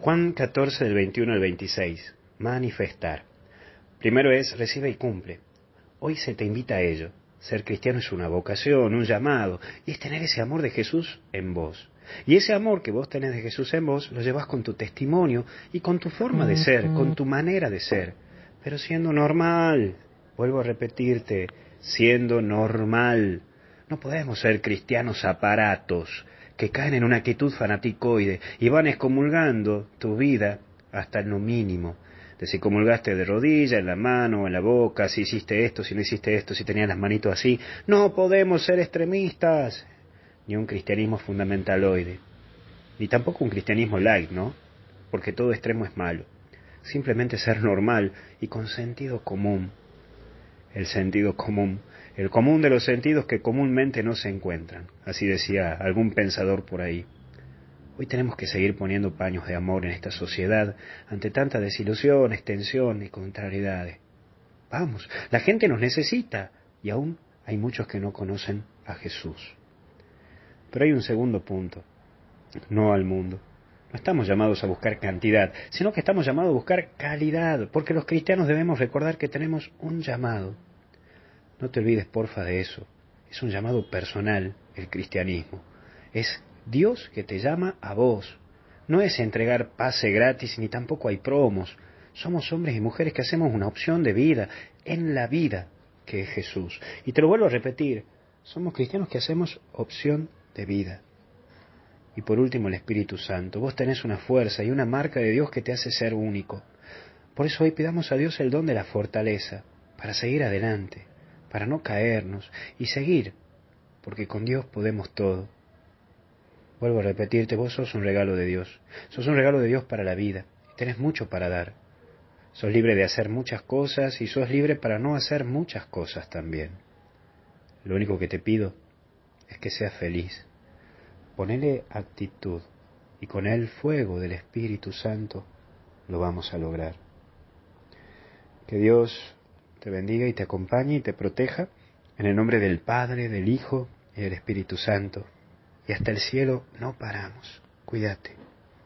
Juan 14 del 21 al 26. Manifestar. Primero es recibe y cumple. Hoy se te invita a ello. Ser cristiano es una vocación, un llamado, y es tener ese amor de Jesús en vos. Y ese amor que vos tenés de Jesús en vos lo llevas con tu testimonio y con tu forma de ser, con tu manera de ser, pero siendo normal. Vuelvo a repetirte, siendo normal. No podemos ser cristianos aparatos que caen en una actitud fanaticoide y van excomulgando tu vida hasta lo mínimo. De si comulgaste de rodilla, en la mano, en la boca, si hiciste esto, si no hiciste esto, si tenías las manitos así. No podemos ser extremistas. Ni un cristianismo fundamentaloide. Ni tampoco un cristianismo light, ¿no? Porque todo extremo es malo. Simplemente ser normal y con sentido común. El sentido común. El común de los sentidos que comúnmente no se encuentran. Así decía algún pensador por ahí. Hoy tenemos que seguir poniendo paños de amor en esta sociedad ante tanta desilusión, extensión y contrariedades. Vamos, la gente nos necesita y aún hay muchos que no conocen a Jesús. Pero hay un segundo punto, no al mundo. No estamos llamados a buscar cantidad, sino que estamos llamados a buscar calidad, porque los cristianos debemos recordar que tenemos un llamado. No te olvides, porfa, de eso. Es un llamado personal, el cristianismo. Es Dios que te llama a vos. No es entregar pase gratis ni tampoco hay promos. Somos hombres y mujeres que hacemos una opción de vida en la vida que es Jesús. Y te lo vuelvo a repetir, somos cristianos que hacemos opción de vida. Y por último el Espíritu Santo. Vos tenés una fuerza y una marca de Dios que te hace ser único. Por eso hoy pidamos a Dios el don de la fortaleza para seguir adelante, para no caernos y seguir, porque con Dios podemos todo. Vuelvo a repetirte, vos sos un regalo de Dios. Sos un regalo de Dios para la vida. Tenés mucho para dar. Sos libre de hacer muchas cosas y sos libre para no hacer muchas cosas también. Lo único que te pido es que seas feliz. Ponele actitud y con el fuego del Espíritu Santo lo vamos a lograr. Que Dios te bendiga y te acompañe y te proteja en el nombre del Padre, del Hijo y del Espíritu Santo y hasta el cielo no paramos. Cuídate.